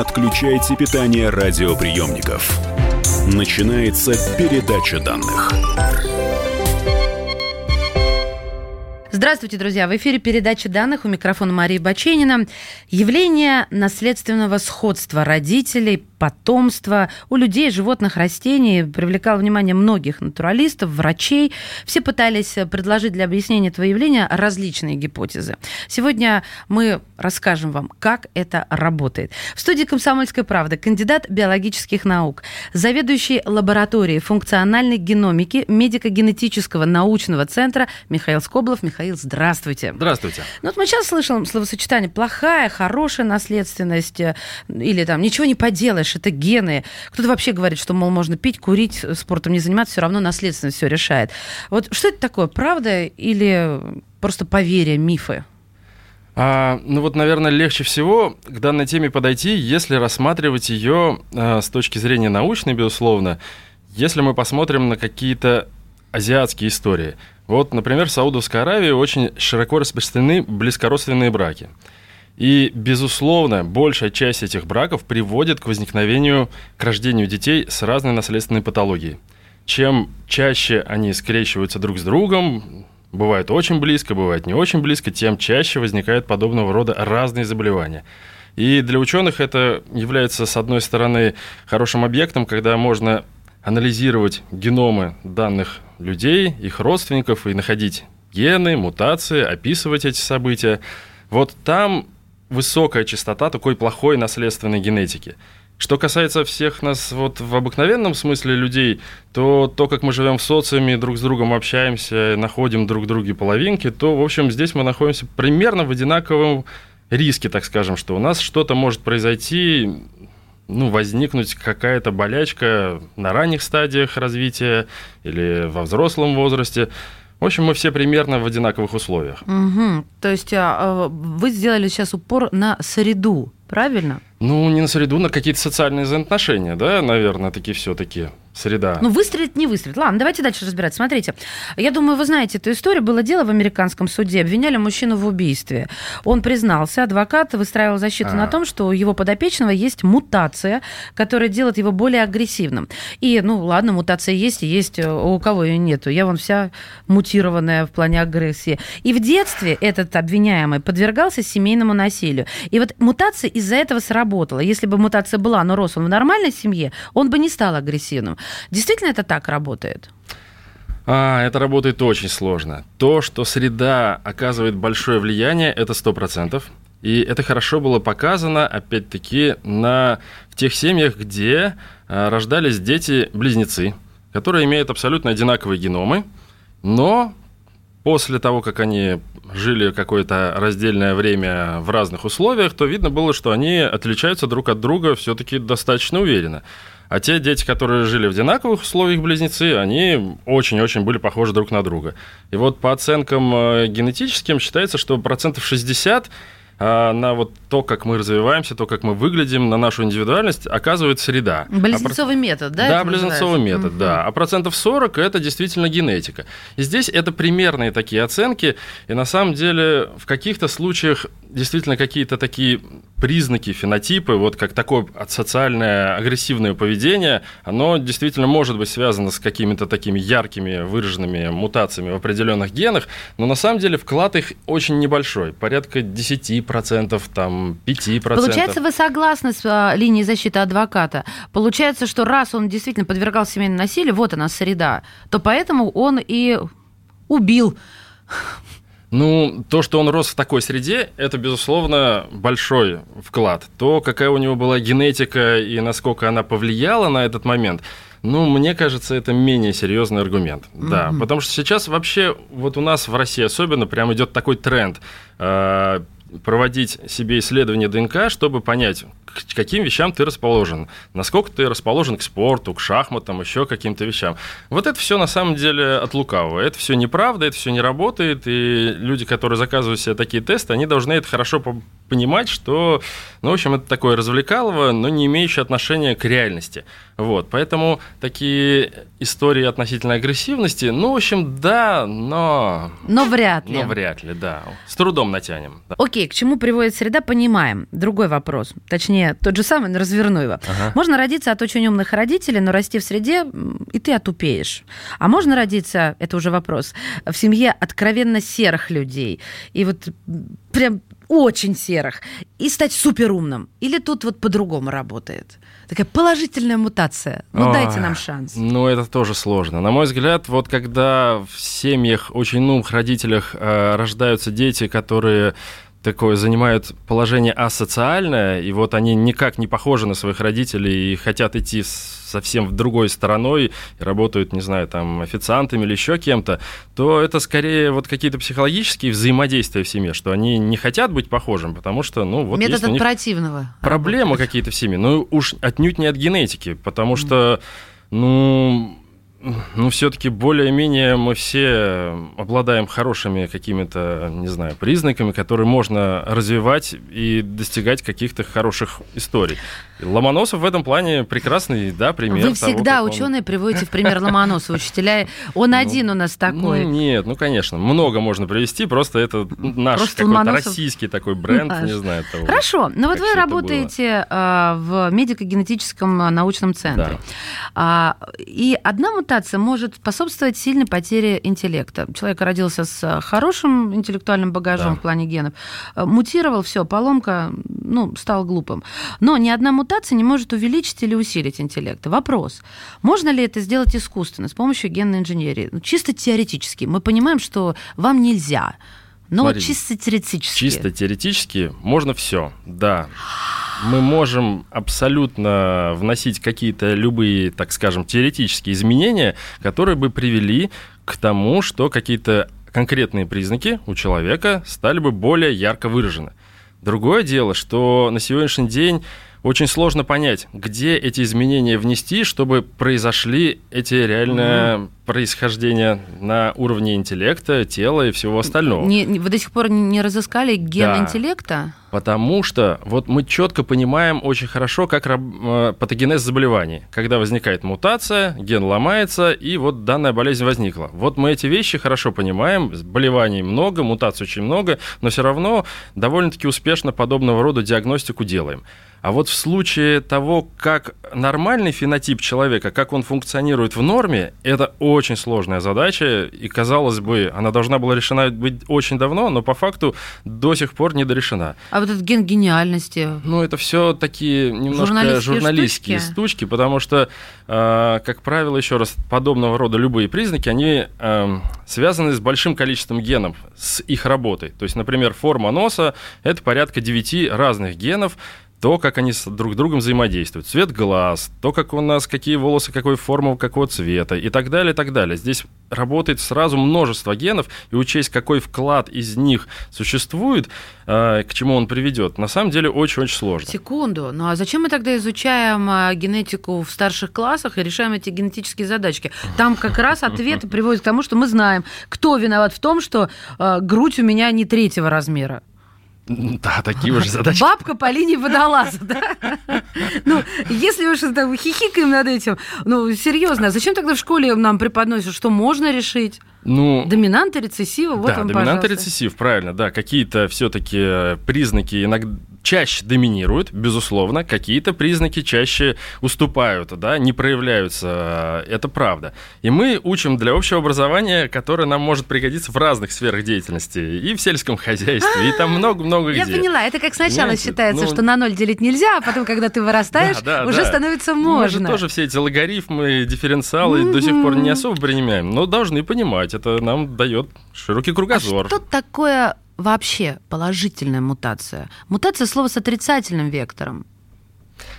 отключайте питание радиоприемников. Начинается передача данных. Здравствуйте, друзья! В эфире передача данных у микрофона Марии Баченина. Явление наследственного сходства родителей, потомства у людей, животных, растений привлекало внимание многих натуралистов, врачей. Все пытались предложить для объяснения этого явления различные гипотезы. Сегодня мы расскажем вам, как это работает. В студии «Комсомольская правда» кандидат биологических наук, заведующий лабораторией функциональной геномики медико-генетического научного центра Михаил Скоблов. Михаил, здравствуйте. Здравствуйте. Ну вот мы сейчас слышим словосочетание «плохая», «хорошая наследственность» или там «ничего не поделаешь», это гены. Кто-то вообще говорит, что, мол, можно пить, курить, спортом не заниматься, все равно наследственность все решает. Вот что это такое, правда или просто поверье, мифы? А, ну вот, наверное, легче всего к данной теме подойти, если рассматривать ее а, с точки зрения научной, безусловно, если мы посмотрим на какие-то азиатские истории. Вот, например, в Саудовской Аравии очень широко распространены близкородственные браки. И, безусловно, большая часть этих браков приводит к возникновению, к рождению детей с разной наследственной патологией. Чем чаще они скрещиваются друг с другом, бывает очень близко, бывает не очень близко, тем чаще возникают подобного рода разные заболевания. И для ученых это является, с одной стороны, хорошим объектом, когда можно анализировать геномы данных людей, их родственников и находить гены, мутации, описывать эти события. Вот там высокая частота такой плохой наследственной генетики. Что касается всех нас вот в обыкновенном смысле людей, то то, как мы живем в социуме, друг с другом общаемся, находим друг друге половинки, то, в общем, здесь мы находимся примерно в одинаковом риске, так скажем, что у нас что-то может произойти, ну, возникнуть какая-то болячка на ранних стадиях развития или во взрослом возрасте. В общем, мы все примерно в одинаковых условиях. Угу. То есть а, а, вы сделали сейчас упор на среду, правильно? Ну, не на среду, на какие-то социальные взаимоотношения, да, наверное, такие все-таки среда. Ну, выстрелит, не выстрелит. Ладно, давайте дальше разбирать. Смотрите, я думаю, вы знаете эту историю. Было дело в американском суде. Обвиняли мужчину в убийстве. Он признался, адвокат выстраивал защиту а. на том, что у его подопечного есть мутация, которая делает его более агрессивным. И, ну, ладно, мутация есть, и есть, э, у кого ее нету. Я вон вся мутированная в плане агрессии. И в детстве этот обвиняемый подвергался семейному насилию. И вот мутация из-за этого сработала. Если бы мутация была, но рос он в нормальной семье, он бы не стал агрессивным. Действительно это так работает? А, это работает очень сложно. То, что среда оказывает большое влияние, это сто процентов. И это хорошо было показано, опять-таки, на, в тех семьях, где а, рождались дети-близнецы, которые имеют абсолютно одинаковые геномы, но после того, как они жили какое-то раздельное время в разных условиях, то видно было, что они отличаются друг от друга все-таки достаточно уверенно. А те дети, которые жили в одинаковых условиях близнецы, они очень-очень были похожи друг на друга. И вот по оценкам э, генетическим считается, что процентов 60 а, на вот то, как мы развиваемся, то, как мы выглядим, на нашу индивидуальность, оказывает среда. Близнецовый а, метод, да? Да, близнецовый метод, угу. да. А процентов 40 – это действительно генетика. И здесь это примерные такие оценки, и на самом деле в каких-то случаях действительно какие-то такие признаки, фенотипы, вот как такое социальное агрессивное поведение, оно действительно может быть связано с какими-то такими яркими выраженными мутациями в определенных генах, но на самом деле вклад их очень небольшой, порядка 10%, там 5%. Получается, вы согласны с а, линией защиты адвоката? Получается, что раз он действительно подвергал семейному насилию, вот она среда, то поэтому он и убил ну, то, что он рос в такой среде, это, безусловно, большой вклад. То, какая у него была генетика и насколько она повлияла на этот момент, ну, мне кажется, это менее серьезный аргумент. Mm-hmm. Да, потому что сейчас вообще, вот у нас в России особенно, прям идет такой тренд э, проводить себе исследование ДНК, чтобы понять, к каким вещам ты расположен, насколько ты расположен к спорту, к шахматам, еще каким-то вещам. Вот это все на самом деле от лукавого. Это все неправда, это все не работает, и люди, которые заказывают себе такие тесты, они должны это хорошо понимать, что, ну, в общем, это такое развлекалово, но не имеющее отношения к реальности. Вот, поэтому такие истории относительно агрессивности, ну, в общем, да, но... Но вряд ли. Но вряд ли, да. С трудом натянем. Да. Окей, к чему приводит среда, понимаем. Другой вопрос. Точнее, тот же самый, но разверну его. Ага. Можно родиться от очень умных родителей, но расти в среде, и ты отупеешь. А можно родиться, это уже вопрос, в семье откровенно серых людей. И вот прям очень серых. И стать суперумным. Или тут вот по-другому работает? Такая положительная мутация. Ну, Ой, дайте нам шанс. Ну, это тоже сложно. На мой взгляд, вот когда в семьях, очень умных родителях э, рождаются дети, которые такое занимают положение асоциальное, и вот они никак не похожи на своих родителей и хотят идти с- совсем в другой стороной, и работают, не знаю, там, официантами или еще кем-то, то это скорее вот какие-то психологические взаимодействия в семье, что они не хотят быть похожим, потому что, ну, вот Метод есть от противного. проблемы какие-то в семье. Ну, уж отнюдь не от генетики, потому что, ну, ну, все-таки более-менее мы все обладаем хорошими какими-то, не знаю, признаками, которые можно развивать и достигать каких-то хороших историй. Ломоносов в этом плане прекрасный, да, пример. Вы того, всегда как он- ученые приводите в пример Ломоносова, учителя. Он один у нас такой. Ну, нет, ну, конечно, много можно привести, просто это наш Просто какой-то Ломоносов- российский такой бренд, Наш. не знаю того. Хорошо, но вот как вы работаете а, в медико-генетическом научном центре. А, И одна мутация может способствовать сильной потере интеллекта. Человек родился с а, хорошим интеллектуальным багажом Да. в плане генов, а, мутировал, все, поломка, ну, стал глупым. Но ни одна мутация не может увеличить или усилить интеллект. Вопрос, можно ли это сделать искусственно с помощью генной инженерии? Ну, Чисто теоретически. Мы понимаем, что вам нельзя. Но вот Смотрите, чисто теоретически. Чисто теоретически можно все, да. Мы можем абсолютно вносить какие-то любые, так скажем, теоретические изменения, которые бы привели к тому, что какие-то конкретные признаки у человека стали бы более ярко выражены. Другое дело, что на сегодняшний день очень сложно понять, где эти изменения внести, чтобы произошли эти реально происхождения на уровне интеллекта, тела и всего остального. Не- не- вы до сих пор не разыскали ген Да. интеллекта? Потому что вот мы четко понимаем очень хорошо, как э, патогенез заболеваний. Когда возникает мутация, ген ломается, и вот данная болезнь возникла. Вот мы эти вещи хорошо понимаем, болеваний много, мутаций очень много, но все равно довольно-таки успешно подобного рода диагностику делаем. А вот в случае того, как нормальный фенотип человека, как он функционирует в норме, это очень сложная задача, и, казалось бы, она должна была решена быть очень давно, но по факту до сих пор не дорешена. А вот этот ген гениальности? Ну, это все такие немножко Журналистские журналистские, штучки? штучки, потому что, э, как правило, еще раз, подобного рода любые признаки, они эм, связаны с большим количеством генов, с их работой. То есть, например, форма носа – это порядка 9 разных генов, то, как они с друг с другом взаимодействуют, цвет глаз, то, как у нас, какие волосы, какой формы, какого цвета и так далее, и так далее. Здесь работает сразу множество генов, и учесть, какой вклад из них существует, э, к чему он приведет, на самом деле очень-очень сложно. Секунду. Ну а зачем мы тогда изучаем а, генетику в старших классах и решаем эти генетические задачки? Там как раз ответы приводят к тому, что мы знаем, кто виноват в том, что а, грудь у меня не третьего размера. Да, такие уже задачи. Бабка по линии водолаза, да? Ну, если уж это хихикаем над этим, ну, серьезно, а зачем тогда в школе нам преподносят, что можно решить? Ну, Доминанта, рецессива, вот да, вам, доминант и рецессив, правильно, да. Какие-то все-таки признаки иногда чаще доминируют, безусловно, какие-то признаки чаще уступают, да, не проявляются, это правда. И мы учим для общего образования, которое нам может пригодиться в разных сферах деятельности, и в сельском хозяйстве, и там много-много Я где. поняла, это как сначала Понимаете? считается, Ну, что на ноль делить нельзя, а потом, когда ты вырастаешь, Да, да, уже да. становится Мы же можно. тоже все эти логарифмы, дифференциалы до сих пор не особо принимаем, но должны понимать, это нам дает широкий А кругозор. что такое вообще положительная мутация? Мутация слова с отрицательным вектором.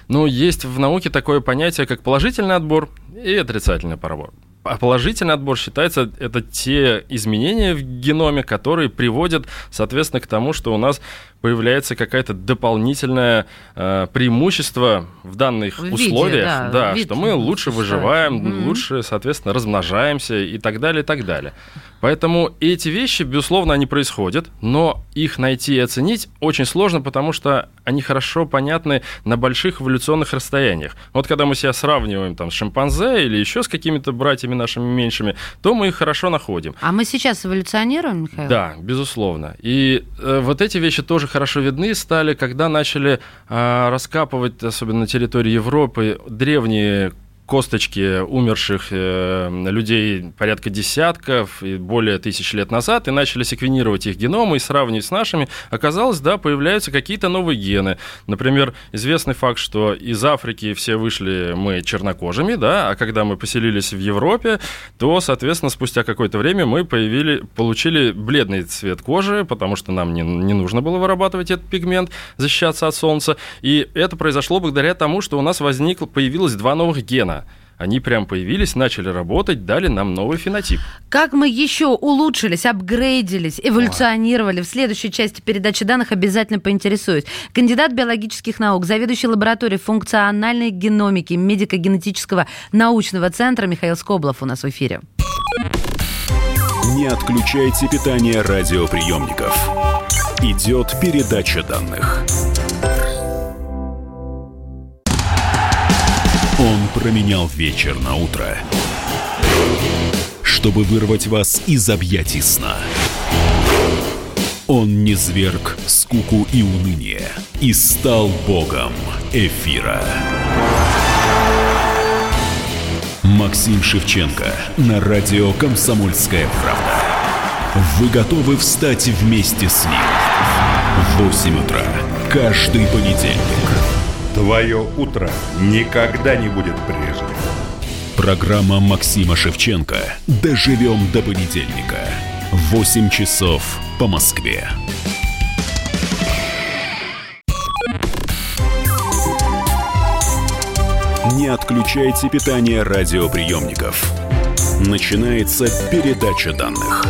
Ну, есть в науке такое понятие, как положительный отбор и отрицательный пробор. А положительный отбор считается это те изменения в геноме, которые приводят, соответственно, к тому, что у нас появляется какое-то дополнительное э, преимущество в данных В виде, условиях, да, вид что мы лучше выживаем, Мгм. лучше, соответственно, размножаемся и так далее, и так далее. Поэтому эти вещи, безусловно, они происходят, но их найти и оценить очень сложно, потому что они хорошо понятны на больших эволюционных расстояниях. Вот когда мы себя сравниваем там, с шимпанзе или еще с какими-то братьями нашими меньшими, то мы их хорошо находим. А мы сейчас эволюционируем, Михаил? Да, безусловно. И э, вот эти вещи тоже хорошо видны стали, когда начали э, раскапывать, особенно на территории Европы, древние косточки умерших э, людей порядка десятков и более тысяч лет назад, и начали секвенировать их геномы и сравнивать с нашими, оказалось, да, появляются какие-то новые гены. Например, известный факт, что из Африки все вышли мы чернокожими, да, а когда мы поселились в Европе, то, соответственно, спустя какое-то время мы появили, получили бледный цвет кожи, потому что нам не, не нужно было вырабатывать этот пигмент, защищаться от солнца. И это произошло благодаря тому, что у нас возникло, появилось два новых гена они прям появились, начали работать, дали нам новый фенотип. Как мы еще улучшились, апгрейдились, эволюционировали? В следующей части передачи данных обязательно поинтересуюсь. Кандидат биологических наук, заведующий лабораторией функциональной геномики медико-генетического научного центра Михаил Скоблов у нас в эфире. Не отключайте питание радиоприемников. Идет передача данных. Он променял вечер на утро, чтобы вырвать вас из объятий сна. Он не зверг скуку и уныние и стал богом эфира. Максим Шевченко на радио «Комсомольская правда». Вы готовы встать вместе с ним? В 8 утра каждый понедельник. Твое утро никогда не будет прежним. Программа Максима Шевченко. Доживем до понедельника. 8 часов по Москве. Не отключайте питание радиоприемников. Начинается передача данных.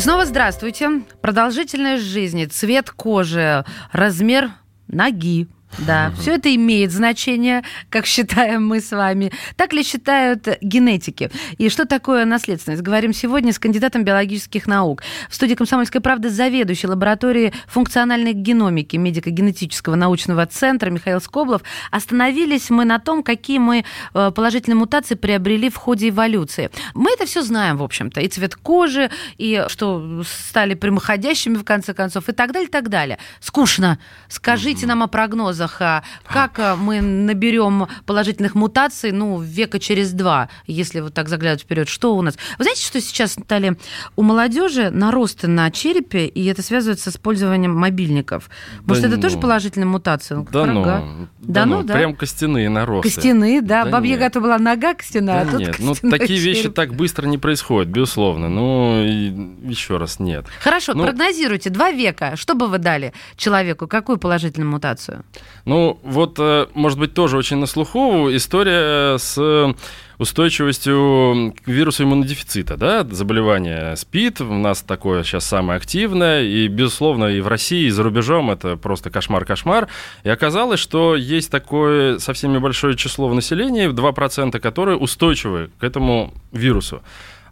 И снова здравствуйте. Продолжительность жизни, цвет кожи, размер ноги, да, все это имеет значение, как считаем мы с вами. Так ли считают генетики? И что такое наследственность? Говорим сегодня с кандидатом биологических наук. В студии «Комсомольской правды» заведующий лабораторией функциональной геномики медико-генетического научного центра Михаил Скоблов. Остановились мы на том, какие мы э, положительные мутации приобрели в ходе эволюции. Мы это все знаем, в общем-то. И цвет кожи, и что стали прямоходящими, в конце концов, и так далее, и так далее. Скучно. Скажите нам о прогнозах прогнозах, а как а, мы наберем положительных мутаций, ну, века через два, если вот так заглядывать вперед, что у нас? Вы знаете, что сейчас стали у молодежи наросты на черепе, и это связывается с использованием мобильников? Может, да это ну, тоже положительная мутация? Ну, да, ну, да, да ну, да? Прям костяные наросты. Костяные, да. да Бабья Гата была нога костяная, да а тут нет, ну, такие череп. вещи так быстро не происходят, безусловно. Ну, еще раз, нет. Хорошо, ну, прогнозируйте, два века, что бы вы дали человеку, какую положительную мутацию? Ну, вот, э, может быть, тоже очень на слуху история с устойчивостью к вирусу иммунодефицита, да, заболевание СПИД у нас такое сейчас самое активное, и, безусловно, и в России, и за рубежом это просто кошмар-кошмар. И оказалось, что есть такое совсем небольшое число в населении, 2%, которые устойчивы к этому вирусу.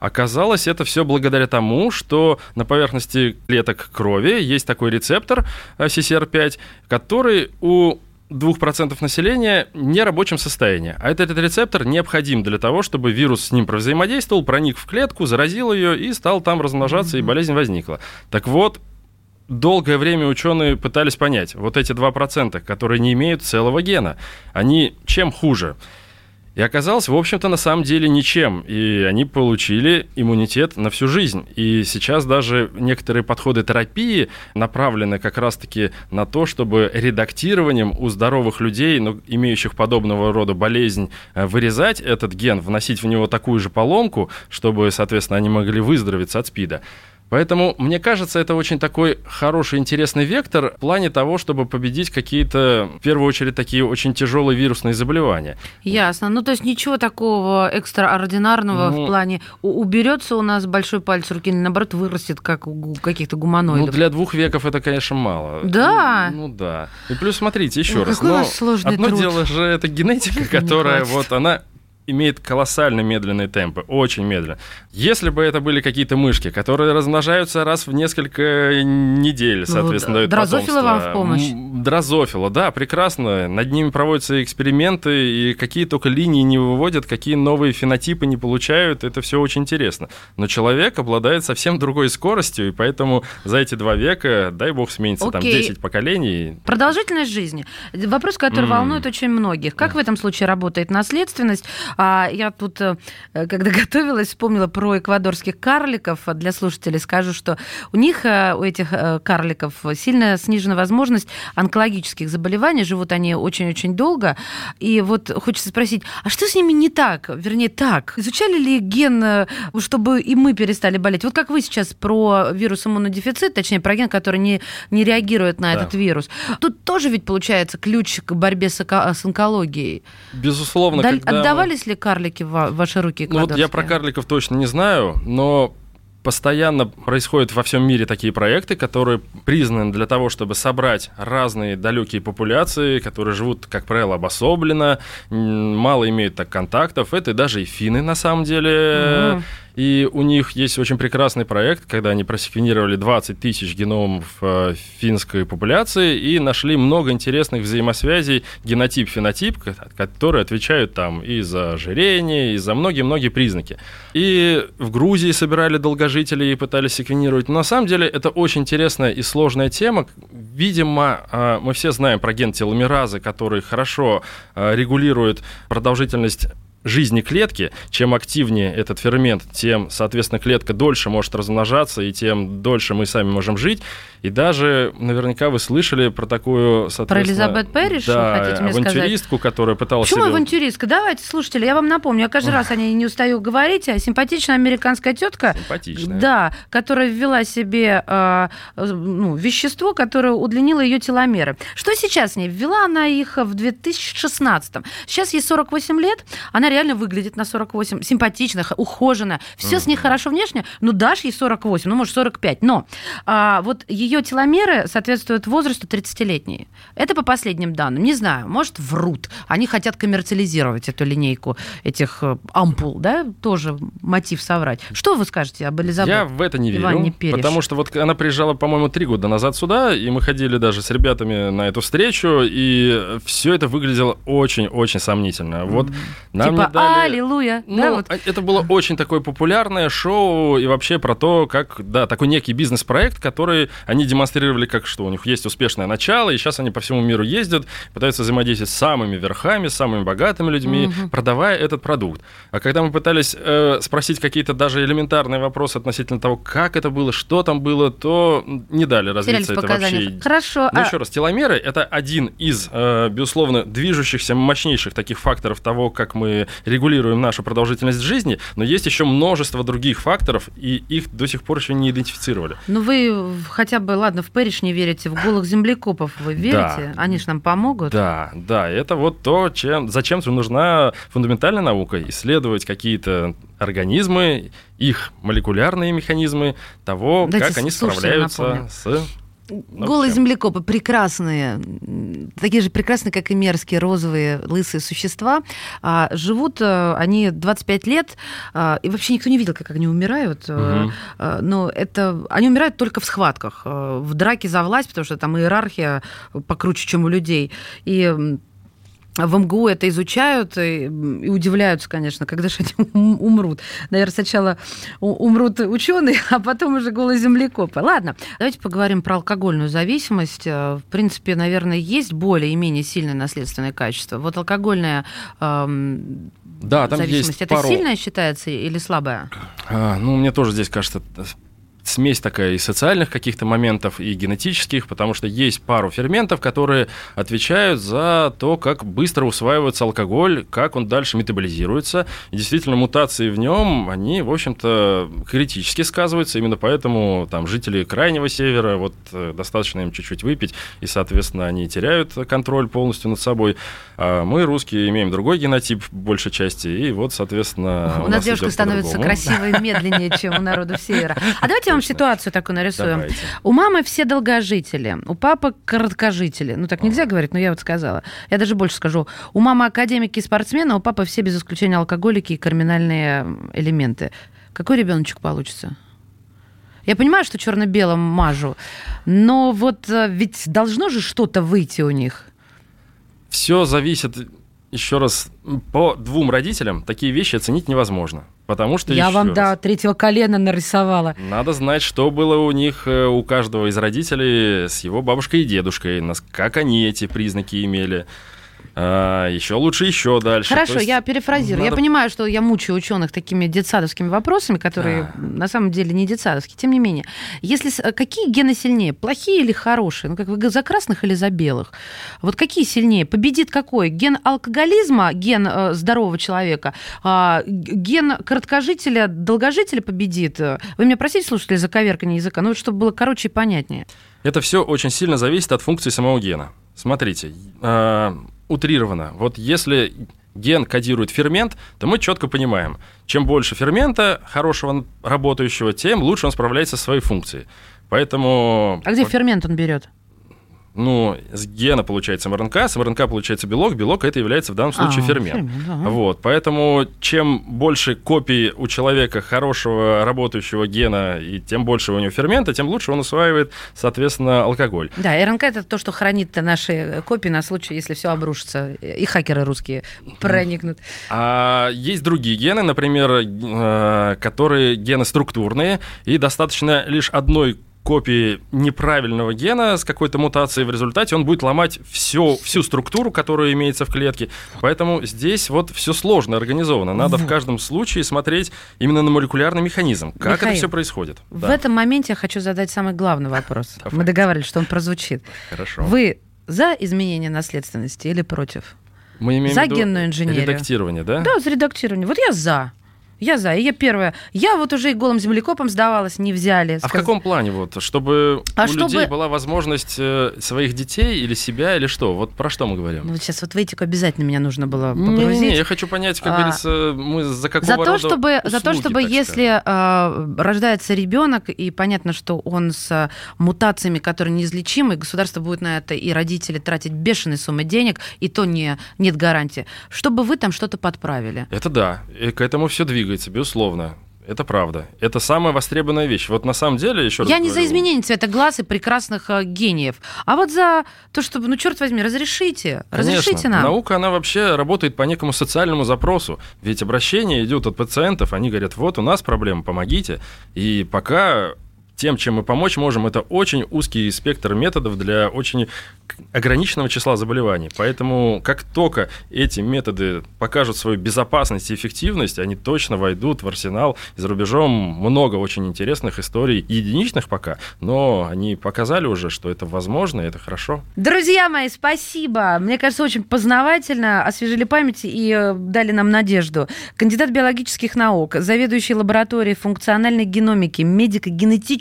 Оказалось, это все благодаря тому, что на поверхности клеток крови есть такой рецептор CCR5, э, который у 2% населения в нерабочем состоянии. А этот, этот рецептор необходим для того, чтобы вирус с ним взаимодействовал, проник в клетку, заразил ее и стал там размножаться, mm-hmm. и болезнь возникла. Так вот, долгое время ученые пытались понять, вот эти 2%, которые не имеют целого гена, они чем хуже? И оказалось, в общем-то, на самом деле ничем. И они получили иммунитет на всю жизнь. И сейчас даже некоторые подходы терапии направлены как раз-таки на то, чтобы редактированием у здоровых людей, но имеющих подобного рода болезнь, э, вырезать этот ген, вносить в него такую же поломку, чтобы, соответственно, они могли выздороветь от СПИДа. Поэтому, мне кажется, это очень такой хороший, интересный вектор в плане того, чтобы победить какие-то, в первую очередь, такие очень тяжелые вирусные заболевания. Ясно. Ну, то есть ничего такого экстраординарного ну, в плане уберется у нас большой палец руки, или наоборот вырастет, как у каких-то гуманоидов. Ну, для двух веков это, конечно, мало. Да? Ну, ну да. И плюс, смотрите, еще раз. Какой но одно труд. дело же это генетика, которая вот она имеет колоссально медленные темпы, очень медленно. Если бы это были какие-то мышки, которые размножаются раз в несколько недель, соответственно, вот, дают дрозофила потомство. вам в помощь. Дрозофила, да, прекрасно. Над ними проводятся эксперименты, и какие только линии не выводят, какие новые фенотипы не получают, это все очень интересно. Но человек обладает совсем другой скоростью, и поэтому за эти два века, дай бог, сменится там Окей. 10 поколений. Продолжительность жизни. Вопрос, который М. волнует очень многих. Как в этом случае работает наследственность? А, я тут, э, когда готовилась, вспомнила про эквадорских карликов. Для слушателей скажу, что у них, э, у этих э, карликов, сильно снижена возможность онкологических заболеваний. Живут они очень-очень долго. И вот хочется спросить, а что с ними не так? Вернее, так. Изучали ли ген, чтобы и мы перестали болеть? Вот как вы сейчас про вирус иммунодефицит, точнее, про ген, который не, не реагирует на Да. этот вирус. Тут тоже ведь получается ключ к борьбе с, с онкологией. Безусловно, Даль- когда Отдавались ли карлики в ва- ваши руки Ну вот я про карликов точно не знаю, но постоянно происходят во всем мире такие проекты, которые признаны для того, чтобы собрать разные далекие популяции, которые живут, как правило, обособленно, мало имеют так контактов. Это даже и финны на самом деле. Мгм. И у них есть очень прекрасный проект, когда они просеквенировали 20 тысяч геномов э, финской популяции и нашли много интересных взаимосвязей генотип-фенотип, ко- которые отвечают там и за ожирение, и за многие-многие признаки. И в Грузии собирали долгожителей и пытались секвенировать. Но на самом деле это очень интересная и сложная тема. Видимо, э, мы все знаем про ген теломеразы, который хорошо э, регулирует продолжительность жизни клетки, чем активнее этот фермент, тем, соответственно, клетка дольше может размножаться, и тем дольше мы сами можем жить. И даже наверняка вы слышали про такую, соответственно... Элизабет Перриш, да, хотите мне сказать? авантюристку, которая пыталась... Почему себе- авантюристка? Давайте, слушатели, я вам напомню, я каждый раз о ней не устаю говорить, а симпатичная американская тетка, Симпатичная. да, которая ввела себе э, ну, вещество, которое удлинило ее теломеры. Что сейчас с ней? Ввела она их в 2016. Сейчас ей 48 лет, она реально выглядит на 48, симпатичная, х- ухоженная, все с ней хорошо внешне, ну дашь ей 48, ну может 45, но а, вот ее теломеры соответствуют возрасту 30-летней. Это по последним данным. Не знаю, может врут. Они хотят коммерциализировать эту линейку этих э, ампул, да, тоже мотив соврать. Что вы скажете об Элизабет? Я в это не верю, потому что вот она приезжала, по-моему, три года назад сюда, и мы ходили даже с ребятами на эту встречу, и все это выглядело очень-очень сомнительно. Вот нам типа не дали... аллилуйя, Ну, да, вот. а- это было очень такое популярное шоу и вообще про то, как, да, такой некий бизнес-проект, который они демонстрировали, как что у них есть успешное начало, и сейчас они по всему миру ездят, пытаются взаимодействовать с самыми верхами, с самыми богатыми людьми, продавая этот продукт. А когда мы пытались э, спросить какие-то даже элементарные вопросы относительно того, как это было, что там было, то не дали развиться это вообще Хорошо. ну, а- еще раз, теломеры — это один из, э, безусловно, движущихся, мощнейших таких факторов того, как мы регулируем нашу продолжительность жизни, но есть еще множество других факторов, и их до сих пор еще не идентифицировали. Ну вы хотя бы, ладно, в Пэриш не верите, в голых землекопов вы верите? Они же нам помогут. Да, да, это вот то, чем, зачем нужна фундаментальная наука, исследовать какие-то организмы, их молекулярные механизмы, того, Дайте как они справляются напомню. с... Голые чем? землекопы прекрасные, такие же прекрасные, как и мерзкие розовые лысые существа. А, живут э, они 25 лет, а, и вообще никто не видел, как они умирают. Мгм. э, Но это они умирают только в схватках, в драке за власть, потому что там иерархия покруче, чем у людей. И в МГУ это изучают и, и удивляются, конечно, когда же они ум- умрут. Наверное, сначала умрут ученые, а потом уже голые землекопы. Ладно, давайте поговорим про алкогольную зависимость. Э, В принципе, наверное, есть более и менее сильное наследственное качество. Вот алкогольная эм, Да, там зависимость, есть это пару... сильная считается или слабая? А, ну, мне тоже здесь кажется смесь такая и социальных каких-то моментов, и генетических, потому что есть пару ферментов, которые отвечают за то, как быстро усваивается алкоголь, как он дальше метаболизируется. И действительно, мутации в нем, они, в общем-то, критически сказываются. Именно поэтому там жители Крайнего Севера, вот э, достаточно им чуть-чуть выпить, и, соответственно, они теряют контроль полностью над собой. А мы, русские, имеем другой генотип в большей части, и вот, соответственно, У нас девушка становится по-другому. красивой медленнее, чем у народу Севера. А давайте вам ситуацию такую нарисуем. Давайте. У мамы все долгожители, у папы короткожители. Ну, так нельзя говорить, но я вот сказала. Я даже больше скажу. У мамы академики и спортсмены, а у папы все без исключения алкоголики и криминальные элементы. Какой ребеночек получится? Я понимаю, что черно-белым мажу, но вот э, ведь должно же что-то выйти у них. Все зависит, еще раз, по двум родителям такие вещи оценить невозможно. Потому что, Я вам раз, до третьего колена нарисовала. Надо знать, что было у них, э, у каждого из родителей с его бабушкой и дедушкой, как они эти признаки имели. А, еще лучше еще дальше. Хорошо, То есть я перефразирую. Я надо- понимаю, что я мучаю ученых такими детсадовскими вопросами, которые Да. на самом деле не детсадовские. Тем не менее, если с- какие гены сильнее, плохие или хорошие? Ну, как вы за красных или за белых? Вот какие сильнее? Победит какой? Ген алкоголизма, ген э, здорового человека, а, г- ген короткожителя, долгожителя победит? Вы меня простите, слушатели, за коверкание языка, ну, вот чтобы было короче и понятнее. Это все очень сильно зависит от функции самого гена. Смотрите, э, утрированно. Вот если ген кодирует фермент, то мы четко понимаем, чем больше фермента хорошего работающего, тем лучше он справляется со своей функцией. Поэтому... А где фермент он берет? Ну, с гена получается МРНК, с МРНК получается белок, белок это является в данном случае А, фермент. ага. Вот, поэтому чем больше копий у человека хорошего работающего гена, и тем больше у него фермента, тем лучше он усваивает, соответственно, алкоголь. Да, РНК это то, что хранит наши копии на случай, если все обрушится, и хакеры русские проникнут. А есть другие гены, например, э, которые гены структурные, и достаточно лишь одной копии неправильного гена с какой-то мутацией в результате, он будет ломать всю, всю структуру, которая имеется в клетке. Поэтому здесь вот все сложно организовано. Надо в каждом случае смотреть именно на молекулярный механизм. Как Михаил, это все происходит? В Да, этом моменте я хочу задать самый главный вопрос. Давай. Мы договаривались, что он прозвучит. Хорошо. Вы за изменение наследственности или против? Мы имеем за в виду генную инженерию. редактирование, да? Да, за редактирование. Вот я за. Я за. И я первая. Я вот уже и голым землекопом сдавалась, не взяли. А в Сказ- каком плане вот, чтобы А у чтобы- людей была возможность э, своих детей или себя или что? Вот про что мы говорим? Ну, вот сейчас вот в этику обязательно меня нужно было Не, погрузить. не, я хочу понять, как А, говорится, мы за какого За то, рода чтобы, за то, услуги, чтобы если э, рождается ребенок, и понятно, что он с э, мутациями, которые неизлечимы, государство будет на это и родители тратить бешеные суммы денег, и то не, нет гарантии, чтобы вы там что-то подправили. Это да, и к этому все двигается, безусловно. Это правда. Это самая востребованная вещь. Вот на самом деле, еще раз Я не за изменение цвета глаз и прекрасных э, гениев, а вот за то, чтобы, ну, черт возьми, разрешите, Конечно, разрешите нам. наука, она вообще работает по некому социальному запросу. Ведь обращение идет от пациентов, они говорят, вот у нас проблема, помогите. И пока тем, чем мы помочь можем, это очень узкий спектр методов для очень ограниченного числа заболеваний. Поэтому как только эти методы покажут свою безопасность и эффективность, они точно войдут в арсенал. И за рубежом много очень интересных историй, единичных пока, но они показали уже, что это возможно, и это хорошо. Друзья мои, спасибо. Мне кажется, очень познавательно, освежили память и э, дали нам надежду. Кандидат биологических наук, заведующий лабораторией функциональной геномики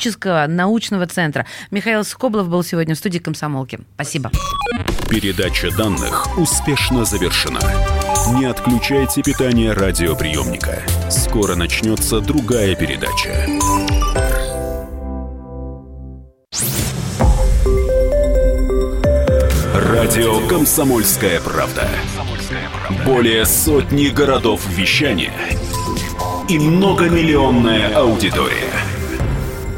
медико-генетического научного центра Михаил Скоблов был сегодня в студии «Комсомолки». Спасибо. Передача данных успешно завершена. Не отключайте питание радиоприемника. Скоро начнется другая передача. Радио «Комсомольская правда». Более сотни городов вещания и многомиллионная аудитория.